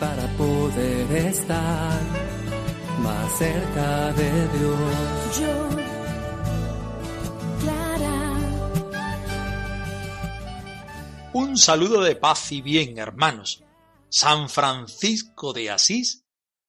para poder estar más cerca de Dios. Yo, Clara, Un saludo de paz y bien, hermanos. San Francisco de Asís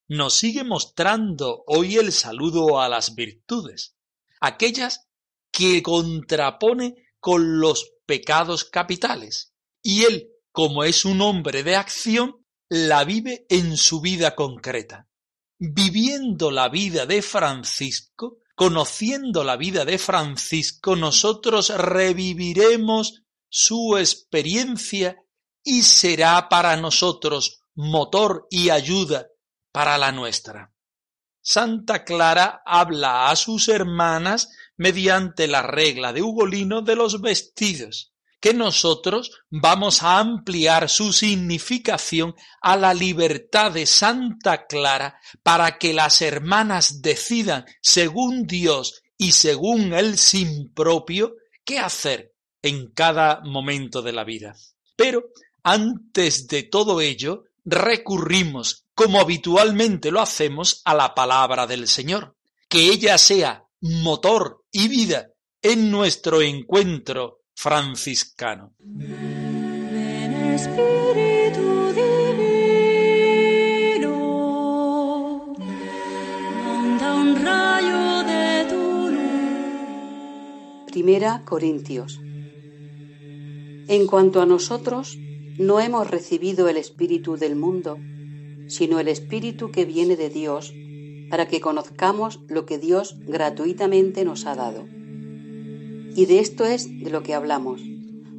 nos sigue mostrando hoy el saludo a las virtudes, aquellas que contrapone con los pecados capitales. Y él, como es un hombre de acción, la vive en su vida concreta. Viviendo la vida de Francisco, conociendo la vida de Francisco, nosotros reviviremos su experiencia y será para nosotros motor y ayuda para la nuestra. Santa Clara habla a sus hermanas mediante la regla de Ugolino de los vestidos, que nosotros vamos a ampliar su significación a la libertad de Santa Clara para que las hermanas decidan, según Dios y según el sin propio, qué hacer en cada momento de la vida. Pero antes de todo ello, recurrimos, como habitualmente lo hacemos, a la palabra del Señor. Que ella sea motor y vida en nuestro encuentro franciscano. ven Espíritu Divino, manda un rayo de tu luz. Primera Corintios. En cuanto a nosotros, no hemos recibido el Espíritu del mundo, sino el Espíritu que viene de Dios, para que conozcamos lo que Dios gratuitamente nos ha dado. Y de esto es de lo que hablamos,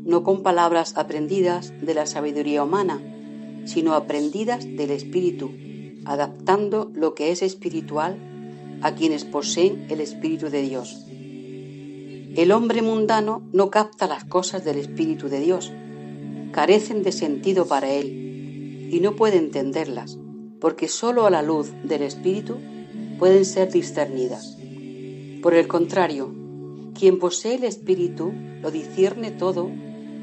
no con palabras aprendidas de la sabiduría humana, sino aprendidas del Espíritu, adaptando lo que es espiritual a quienes poseen el Espíritu de Dios. El hombre mundano no capta las cosas del Espíritu de Dios, carecen de sentido para él y no puede entenderlas, porque sólo a la luz del Espíritu pueden ser discernidas. Por el contrario, quien posee el Espíritu lo discierne todo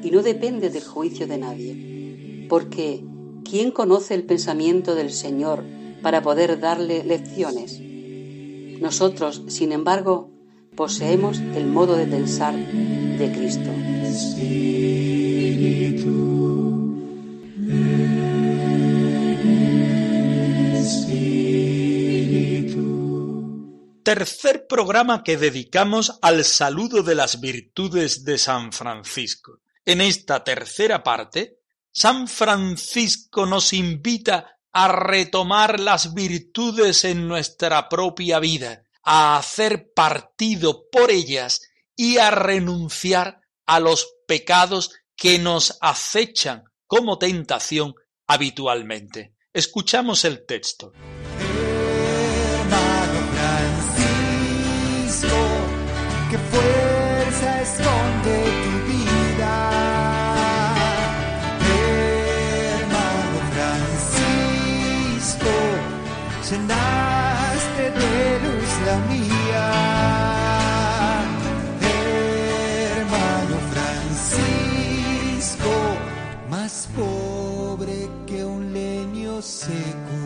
y no depende del juicio de nadie, porque ¿quién conoce el pensamiento del Señor para poder darle lecciones? Nosotros, sin embargo, poseemos el modo de pensar de Cristo. Tercer programa que dedicamos al saludo de las virtudes de San Francisco. En esta tercera parte, San Francisco nos invita a retomar las virtudes en nuestra propia vida, a hacer partido por ellas y a renunciar a los pecados que nos acechan como tentación habitualmente. Escuchamos el texto. Qué fuerza esconde tu vida. Hermano Francisco, llenaste de luz la mía. Hermano Francisco, más pobre que un leño seco.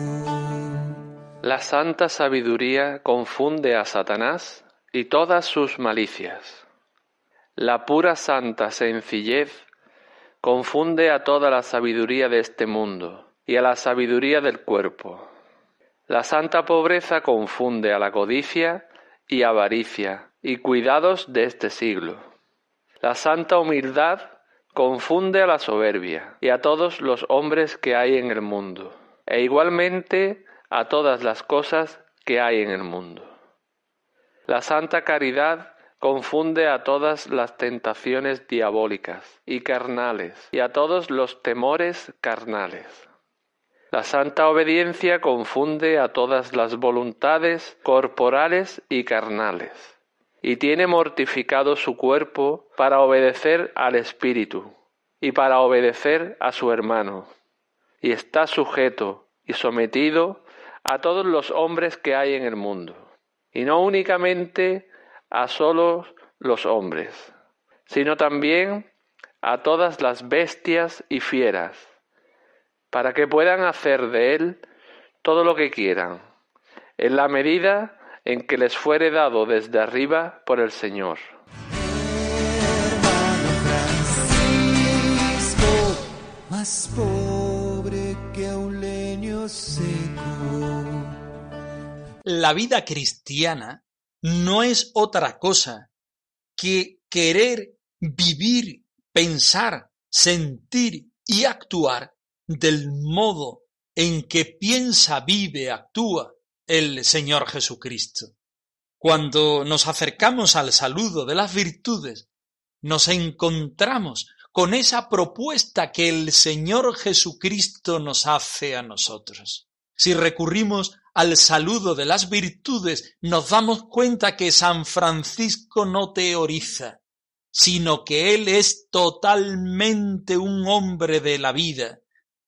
La santa sabiduría confunde a Satanás y todas sus malicias. La pura santa sencillez confunde a toda la sabiduría de este mundo y a la sabiduría del cuerpo. La santa pobreza confunde a la codicia y avaricia y cuidados de este siglo. La santa humildad confunde a la soberbia y a todos los hombres que hay en el mundo, e igualmente a todas las cosas que hay en el mundo. La santa caridad confunde a todas las tentaciones diabólicas y carnales y a todos los temores carnales. La santa obediencia confunde a todas las voluntades corporales y carnales, y tiene mortificado su cuerpo para obedecer al Espíritu y para obedecer a su hermano, y está sujeto y sometido a todos los hombres que hay en el mundo, y no únicamente a solo los hombres, sino también a todas las bestias y fieras, para que puedan hacer de él todo lo que quieran, en la medida en que les fuere dado desde arriba por el Señor. La vida cristiana no es otra cosa que querer vivir, pensar, sentir y actuar del modo en que piensa, vive, actúa el Señor Jesucristo. Cuando nos acercamos al saludo de las virtudes, nos encontramos con esa propuesta que el Señor Jesucristo nos hace a nosotros. Si recurrimos al saludo de las virtudes, nos damos cuenta que San Francisco no teoriza, sino que él es totalmente un hombre de la vida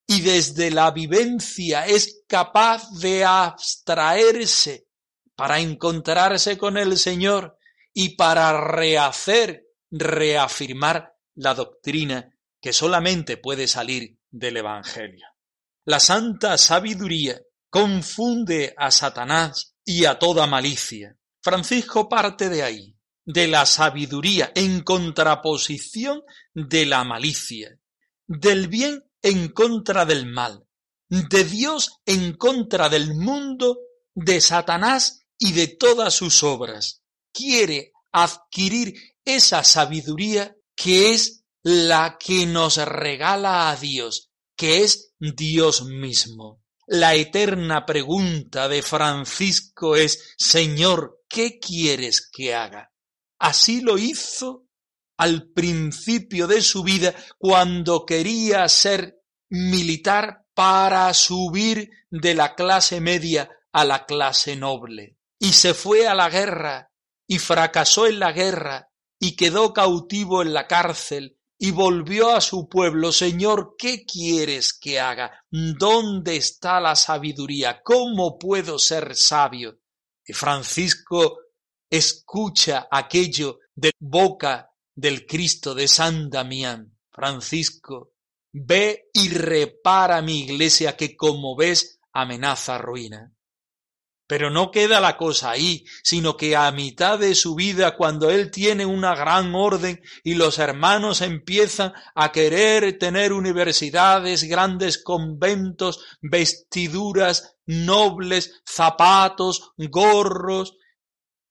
y desde la vivencia es capaz de abstraerse para encontrarse con el Señor y para rehacer, reafirmar la doctrina que solamente puede salir del Evangelio. La santa sabiduría confunde a Satanás y a toda malicia. Francisco parte de ahí, de la sabiduría en contraposición de la malicia, del bien en contra del mal, de Dios en contra del mundo, de Satanás y de todas sus obras. Quiere adquirir esa sabiduría que es la que nos regala a Dios, que es Dios mismo. La eterna pregunta de Francisco es, Señor, ¿qué quieres que haga? Así lo hizo al principio de su vida cuando quería ser militar para subir de la clase media a la clase noble. Y se fue a la guerra y fracasó en la guerra y quedó cautivo en la cárcel y volvió a su pueblo, Señor, ¿qué quieres que haga? ¿Dónde está la sabiduría? ¿Cómo puedo ser sabio? Y Francisco escucha aquello de boca del Cristo de San Damián. Francisco, ve y repara mi iglesia que como ves amenaza ruina. Pero no queda la cosa ahí, sino que a mitad de su vida, cuando él tiene una gran orden y los hermanos empiezan a querer tener universidades, grandes conventos, vestiduras nobles, zapatos, gorros,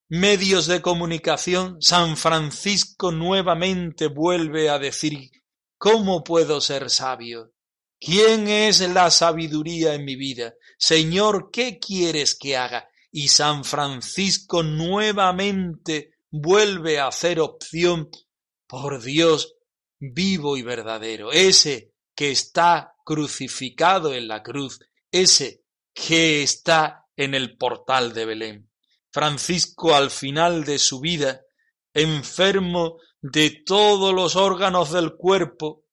medios de comunicación, San Francisco nuevamente vuelve a decir, ¿cómo puedo ser sabio? ¿Quién es la sabiduría en mi vida? Señor, ¿qué quieres que haga? Y San Francisco nuevamente vuelve a hacer opción por Dios vivo y verdadero, ese que está crucificado en la cruz, ese que está en el portal de Belén. Francisco al final de su vida, enfermo de todos los órganos del cuerpo,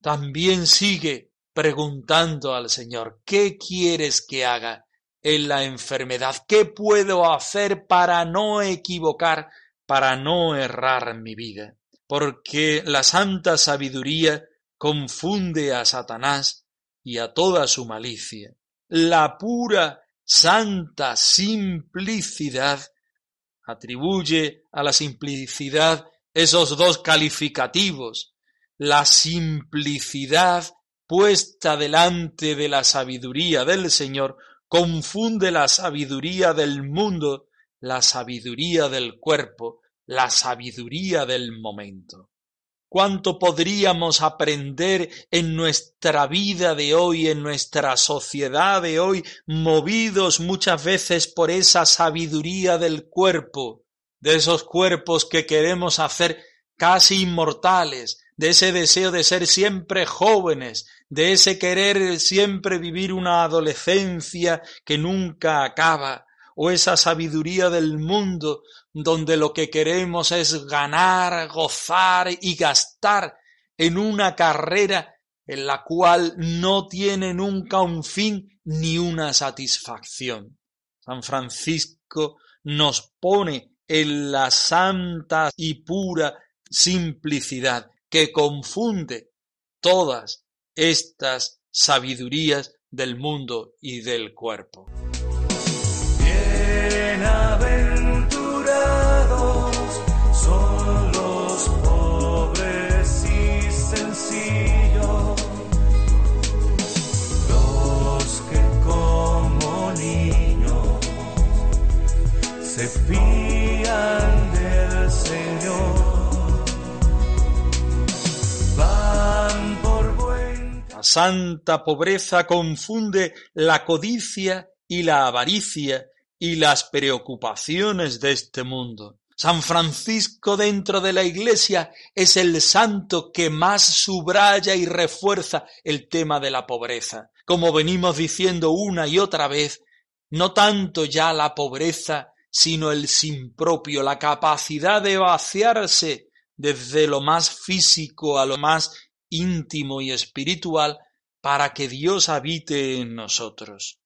también sigue preguntando al Señor, ¿qué quieres que haga en la enfermedad? ¿Qué puedo hacer para no equivocar, para no errar mi vida? Porque la santa sabiduría confunde a Satanás y a toda su malicia. La pura santa simplicidad atribuye a la simplicidad esos dos calificativos, la simplicidad puesta delante de la sabiduría del Señor, confunde la sabiduría del mundo, la sabiduría del cuerpo, la sabiduría del momento. ¿Cuánto podríamos aprender en nuestra vida de hoy, en nuestra sociedad de hoy, movidos muchas veces por esa sabiduría del cuerpo, de esos cuerpos que queremos hacer casi inmortales, de ese deseo de ser siempre jóvenes, de ese querer siempre vivir una adolescencia que nunca acaba, o esa sabiduría del mundo donde lo que queremos es ganar, gozar y gastar en una carrera en la cual no tiene nunca un fin ni una satisfacción. San Francisco nos pone en la santa y pura simplicidad que confunde todas estas sabidurías del mundo y del cuerpo. La santa pobreza confunde la codicia y la avaricia y las preocupaciones de este mundo. San Francisco dentro de la Iglesia es el santo que más subraya y refuerza el tema de la pobreza. Como venimos diciendo una y otra vez, no tanto ya la pobreza sino el sin propio, la capacidad de vaciarse desde lo más físico a lo más íntimo y espiritual para que Dios habite en nosotros.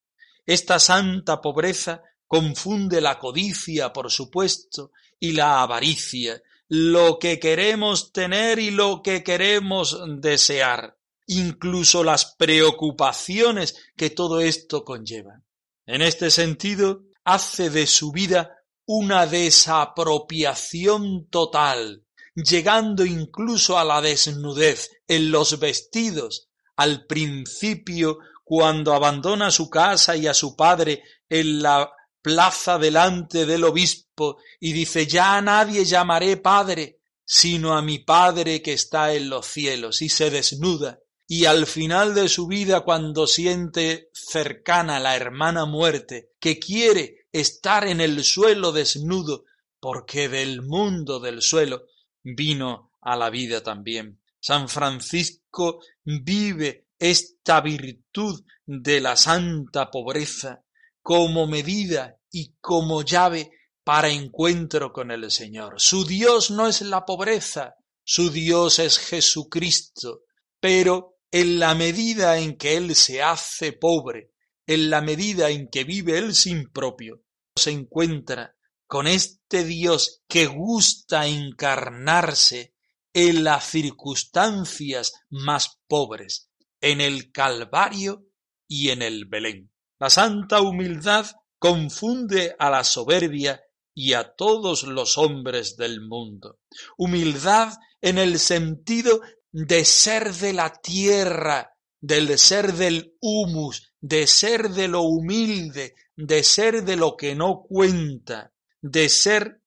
Esta santa pobreza confunde la codicia, por supuesto, y la avaricia, lo que queremos tener y lo que queremos desear, incluso las preocupaciones que todo esto conlleva. En este sentido, hace de su vida una desapropiación total, llegando incluso a la desnudez en los vestidos, al principio cuando abandona su casa y a su padre en la plaza delante del obispo y dice ya a nadie llamaré padre, sino a mi padre que está en los cielos, y se desnuda, y al final de su vida cuando siente cercana la hermana muerte, que quiere estar en el suelo desnudo, porque del mundo del suelo vino a la vida también. San Francisco vive esta virtud de la santa pobreza como medida y como llave para encuentro con el Señor. Su Dios no es la pobreza, su Dios es Jesucristo, pero en la medida en que él se hace pobre, en la medida en que vive él sin propio, se encuentra con este Dios que gusta encarnarse en las circunstancias más pobres, en el Calvario y en el Belén. La santa humildad confunde a la soberbia y a todos los hombres del mundo. Humildad en el sentido de ser de la tierra, del ser del humus, de ser de lo humilde, de ser de lo que no cuenta, de ser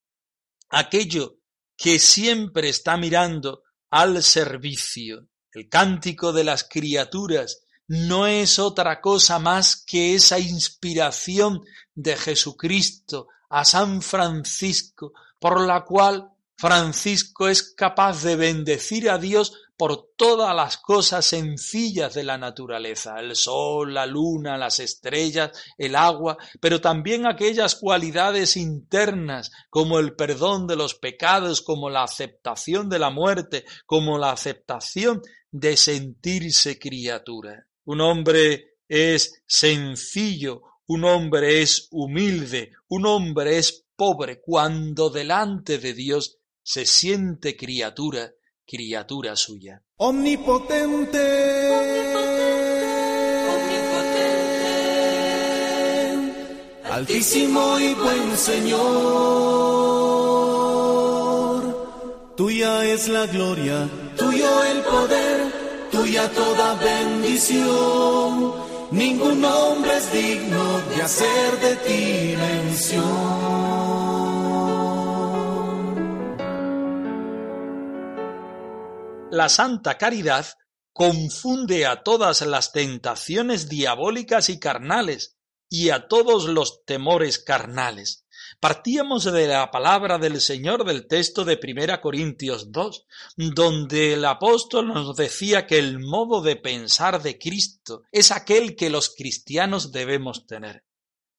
aquello que siempre está mirando al servicio. El cántico de las criaturas no es otra cosa más que esa inspiración de Jesucristo a San Francisco, por la cual Francisco es capaz de bendecir a Dios por todas las cosas sencillas de la naturaleza, el sol, la luna, las estrellas, el agua, pero también aquellas cualidades internas como el perdón de los pecados, como la aceptación de la muerte, como la aceptación de sentirse criatura. Un hombre es sencillo, un hombre es humilde, un hombre es pobre cuando delante de Dios se siente criatura criatura suya. Omnipotente. Altísimo y buen Señor, tuya es la gloria, tuyo el poder, tuya toda bendición. Ningún hombre es digno de hacer de ti mención. La santa caridad confunde a todas las tentaciones diabólicas y carnales y a todos los temores carnales. Partíamos de la palabra del Señor del texto de Primera Corintios 2, donde el apóstol nos decía que el modo de pensar de Cristo es aquel que los cristianos debemos tener.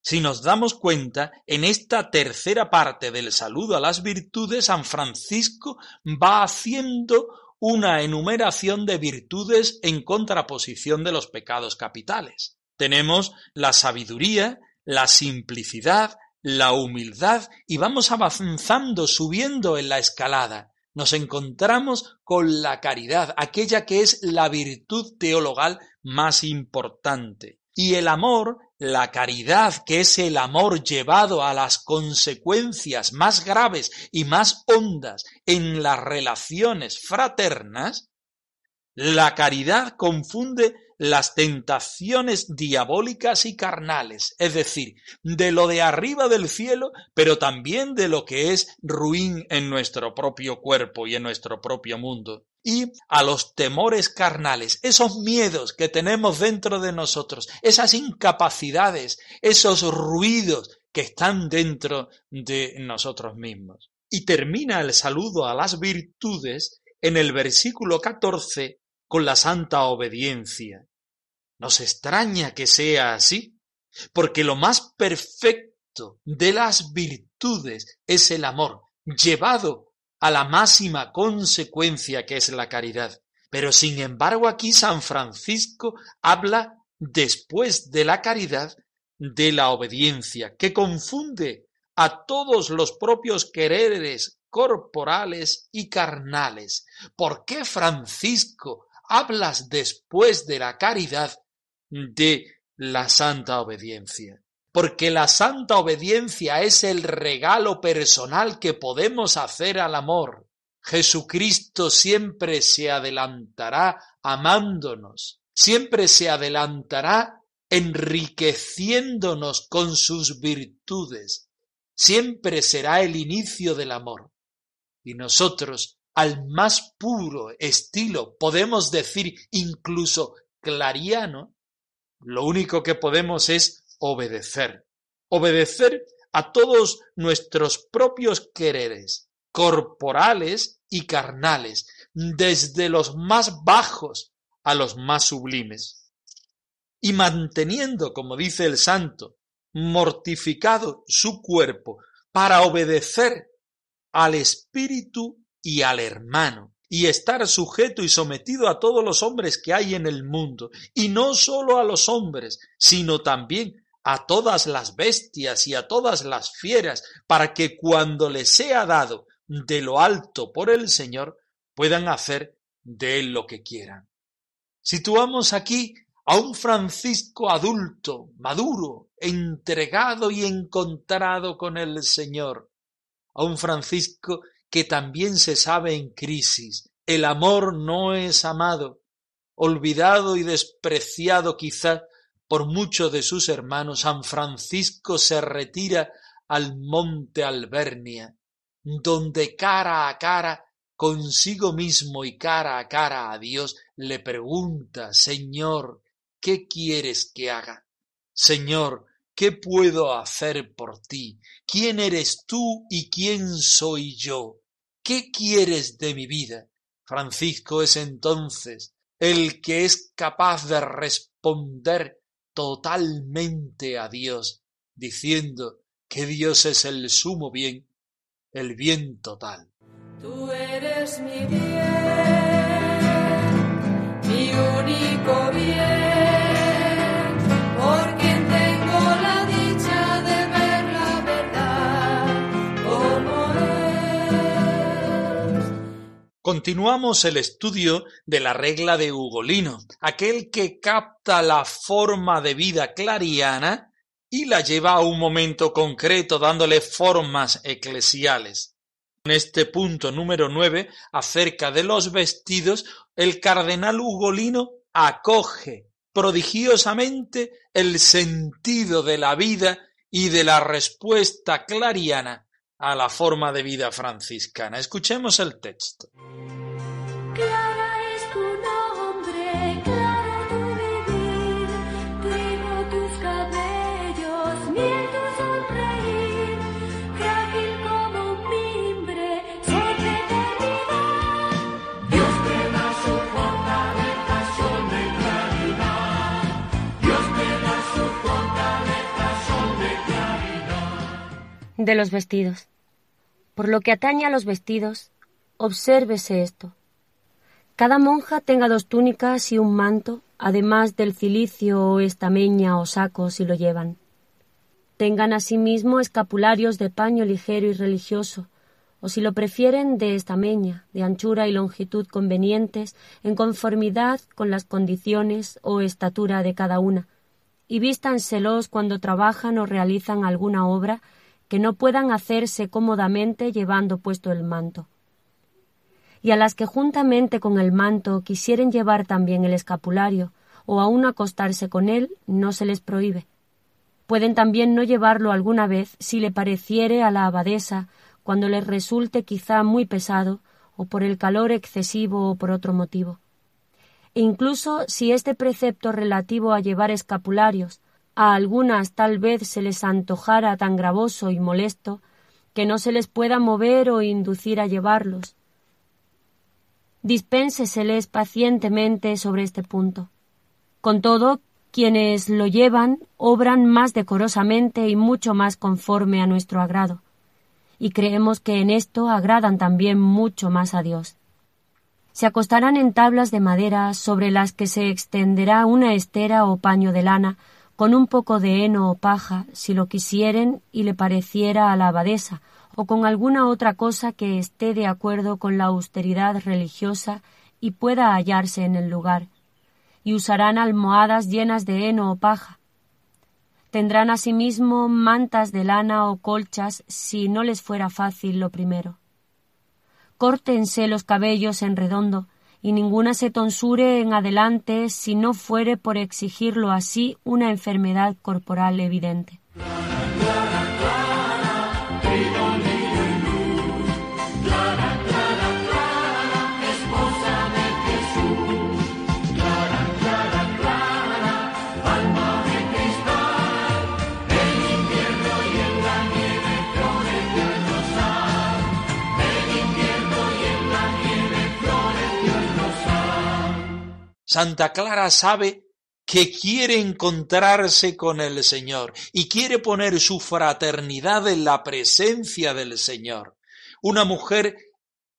Si nos damos cuenta, en esta tercera parte del saludo a las virtudes, San Francisco va haciendo una enumeración de virtudes en contraposición de los pecados capitales. Tenemos la sabiduría, la simplicidad, la humildad y vamos avanzando, subiendo en la escalada. Nos encontramos con la caridad, aquella que es la virtud teologal más importante. Y el amor, la caridad, que es el amor llevado a las consecuencias más graves y más hondas en las relaciones fraternas, la caridad confunde las tentaciones diabólicas y carnales, es decir, de lo de arriba del cielo, pero también de lo que es ruin en nuestro propio cuerpo y en nuestro propio mundo. Y a los temores carnales, esos miedos que tenemos dentro de nosotros, esas incapacidades, esos ruidos que están dentro de nosotros mismos. Y termina el saludo a las virtudes en el versículo 14 con la santa obediencia. Nos extraña que sea así, porque lo más perfecto de las virtudes es el amor, llevado a la máxima consecuencia que es la caridad. Pero sin embargo aquí San Francisco habla después de la caridad de la obediencia, que confunde a todos los propios quereres corporales y carnales. ¿Por qué Francisco hablas después de la caridad de la santa obediencia. Porque la santa obediencia es el regalo personal que podemos hacer al amor. Jesucristo siempre se adelantará amándonos, siempre se adelantará enriqueciéndonos con sus virtudes, siempre será el inicio del amor. Y nosotros, al más puro estilo, podemos decir incluso clariano, lo único que podemos es obedecer. Obedecer a todos nuestros propios quereres, corporales y carnales, desde los más bajos a los más sublimes. Y manteniendo, como dice el santo, mortificado su cuerpo para obedecer al espíritu y al hermano, y estar sujeto y sometido a todos los hombres que hay en el mundo, y no solo a los hombres, sino también a todas las bestias y a todas las fieras, para que cuando les sea dado de lo alto por el Señor, puedan hacer de él lo que quieran. Situamos aquí a un Francisco adulto, maduro, entregado y encontrado con el Señor, a un Francisco que también se sabe en crisis. El amor no es amado, olvidado y despreciado quizá por muchos de sus hermanos, San Francisco se retira al monte Albernia, donde cara a cara consigo mismo y cara a cara a Dios le pregunta, Señor, ¿qué quieres que haga? Señor, ¿qué puedo hacer por ti? ¿Quién eres tú y quién soy yo? ¿Qué quieres de mi vida? Francisco es entonces el que es capaz de responder totalmente a Dios, diciendo que Dios es el sumo bien, el bien total. Tú eres mi bien, mi único bien. Continuamos el estudio de la regla de Ugolino, aquel que capta la forma de vida clariana y la lleva a un momento concreto dándole formas eclesiales. En este punto número nueve, acerca de los vestidos, el cardenal Ugolino acoge prodigiosamente el sentido de la vida y de la respuesta clariana a la forma de vida franciscana. Escuchemos el texto. Clara es tu nombre, claro tu vivir, primo tus cabellos, miel sonreír, frágil como un mimbre, secreto de vida. Dios te da su fortaleza, de claridad. Dios te da su fortaleza, de claridad. De los vestidos. Por lo que atañe a los vestidos, obsérvese esto. Cada monja tenga dos túnicas y un manto, además del cilicio o estameña o saco si lo llevan. Tengan asimismo escapularios de paño ligero y religioso, o si lo prefieren de estameña, de anchura y longitud convenientes, en conformidad con las condiciones o estatura de cada una, y vístanselos cuando trabajan o realizan alguna obra que no puedan hacerse cómodamente llevando puesto el manto. Y a las que juntamente con el manto quisieren llevar también el escapulario, o aun acostarse con él, no se les prohíbe. Pueden también no llevarlo alguna vez si le pareciere a la abadesa cuando les resulte quizá muy pesado, o por el calor excesivo o por otro motivo. E incluso si este precepto relativo a llevar escapularios a algunas tal vez se les antojara tan gravoso y molesto que no se les pueda mover o inducir a llevarlos. Dispénseseles pacientemente sobre este punto. Con todo, quienes lo llevan obran más decorosamente y mucho más conforme a nuestro agrado y creemos que en esto agradan también mucho más a Dios. Se acostarán en tablas de madera sobre las que se extenderá una estera o paño de lana con un poco de heno o paja, si lo quisieren y le pareciera a la abadesa, o con alguna otra cosa que esté de acuerdo con la austeridad religiosa y pueda hallarse en el lugar, y usarán almohadas llenas de heno o paja, Tendrán asimismo mantas de lana o colchas si no les fuera fácil lo primero. Córtense los cabellos en redondo, y ninguna se tonsure en adelante si no fuere por exigirlo así una enfermedad corporal evidente. Santa Clara sabe que quiere encontrarse con el Señor y quiere poner su fraternidad en la presencia del Señor. Una mujer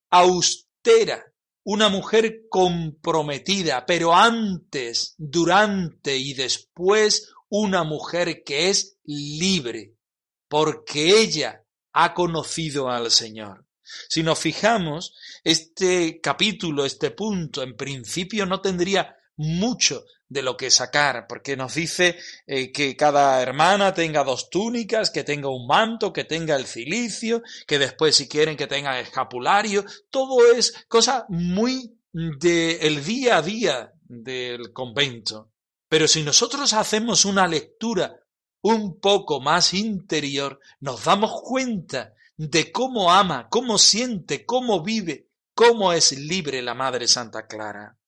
austera, una mujer comprometida, pero antes, durante y después una mujer que es libre, porque ella ha conocido al Señor. Si nos fijamos, este capítulo, este punto, en principio no tendría mucho de lo que sacar, porque nos dice eh, que cada hermana tenga dos túnicas, que tenga un manto, que tenga el cilicio, que después si quieren que tenga escapulario, todo es cosa muy del día a día del convento. Pero si nosotros hacemos una lectura un poco más interior, nos damos cuenta de cómo ama, cómo siente, cómo vive, cómo es libre la Madre Santa Clara.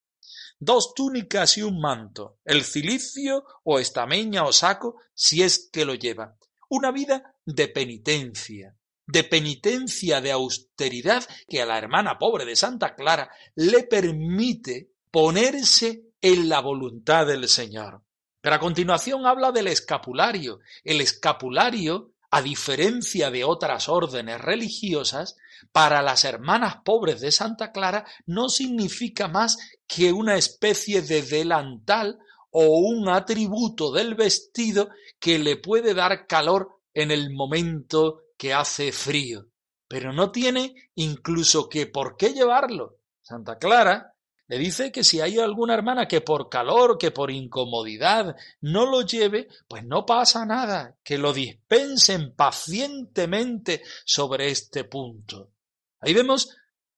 Dos túnicas y un manto, el cilicio o estameña o saco, si es que lo lleva. Una vida de penitencia, de penitencia, de austeridad que a la hermana pobre de Santa Clara le permite ponerse en la voluntad del Señor. Pero a continuación habla del escapulario. El escapulario a diferencia de otras órdenes religiosas, para las hermanas pobres de Santa Clara no significa más que una especie de delantal o un atributo del vestido que le puede dar calor en el momento que hace frío, pero no tiene incluso que por qué llevarlo. Santa Clara le dice que si hay alguna hermana que por calor, que por incomodidad no lo lleve, pues no pasa nada, que lo dispensen pacientemente sobre este punto. Ahí vemos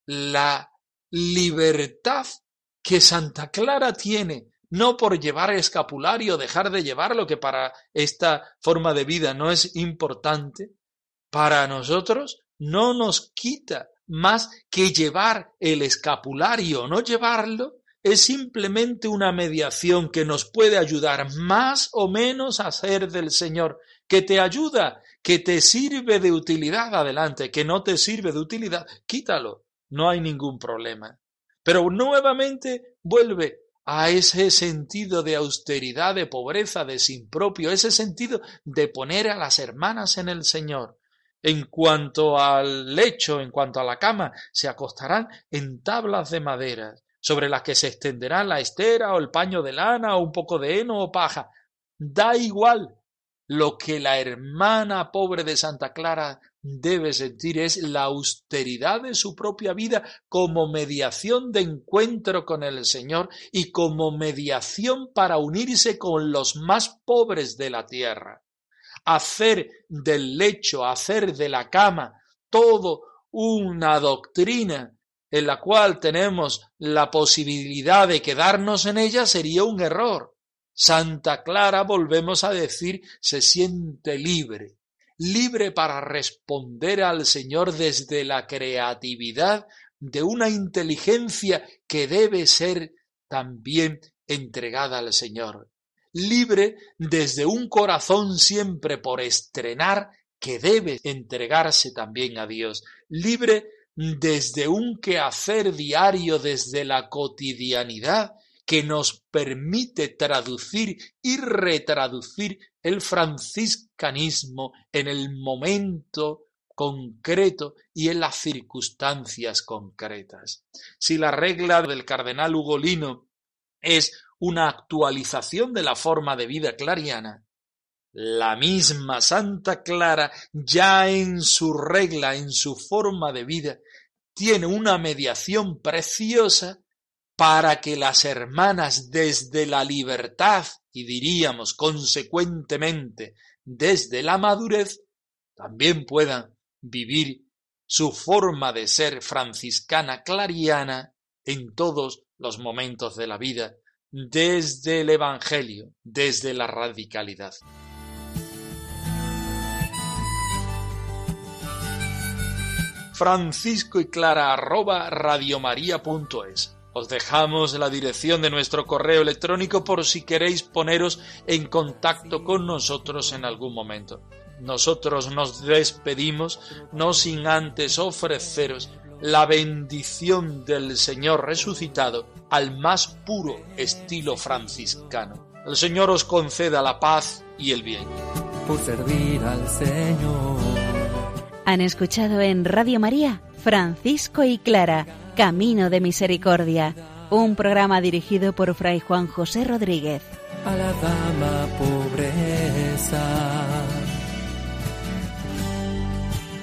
la libertad que Santa Clara tiene, no por llevar escapulario, dejar de llevarlo, que para esta forma de vida no es importante, para nosotros no nos quita más que llevar el escapulario. No llevarlo, es simplemente una mediación que nos puede ayudar más o menos a ser del Señor, que te ayuda, que te sirve de utilidad, adelante, que no te sirve de utilidad, quítalo, no hay ningún problema. Pero nuevamente vuelve a ese sentido de austeridad, de pobreza, de sin propio, ese sentido de poner a las hermanas en el Señor, En cuanto al lecho, en cuanto a la cama, se acostarán en tablas de madera, sobre las que se extenderá la estera o el paño de lana o un poco de heno o paja. Da igual. Lo que la hermana pobre de Santa Clara debe sentir es la austeridad de su propia vida como mediación de encuentro con el Señor y como mediación para unirse con los más pobres de la tierra. Hacer del lecho, hacer de la cama, todo una doctrina en la cual tenemos la posibilidad de quedarnos en ella sería un error. Santa Clara, volvemos a decir, se siente libre, libre para responder al Señor desde la creatividad de una inteligencia que debe ser también entregada al Señor, libre desde un corazón siempre por estrenar que debe entregarse también a Dios, libre desde un quehacer diario, desde la cotidianidad, que nos permite traducir y retraducir el franciscanismo en el momento concreto y en las circunstancias concretas. Si la regla del cardenal Ugolino es una actualización de la forma de vida clariana, la misma Santa Clara ya en su regla, en su forma de vida, tiene una mediación preciosa para que las hermanas desde la libertad y diríamos consecuentemente desde la madurez también puedan vivir su forma de ser franciscana clariana en todos los momentos de la vida, desde el Evangelio, desde la radicalidad. Francisco y Clara arroba radiomaria.es os dejamos la dirección de nuestro correo electrónico por si queréis poneros en contacto con nosotros en algún momento. Nosotros nos despedimos no sin antes ofreceros la bendición del Señor resucitado al más puro estilo franciscano. El Señor os conceda la paz y el bien. Por servir al Señor. Han escuchado en Radio María Francisco y Clara Camino de Misericordia, un programa dirigido por Fray Juan José Rodríguez. A la dama pobreza,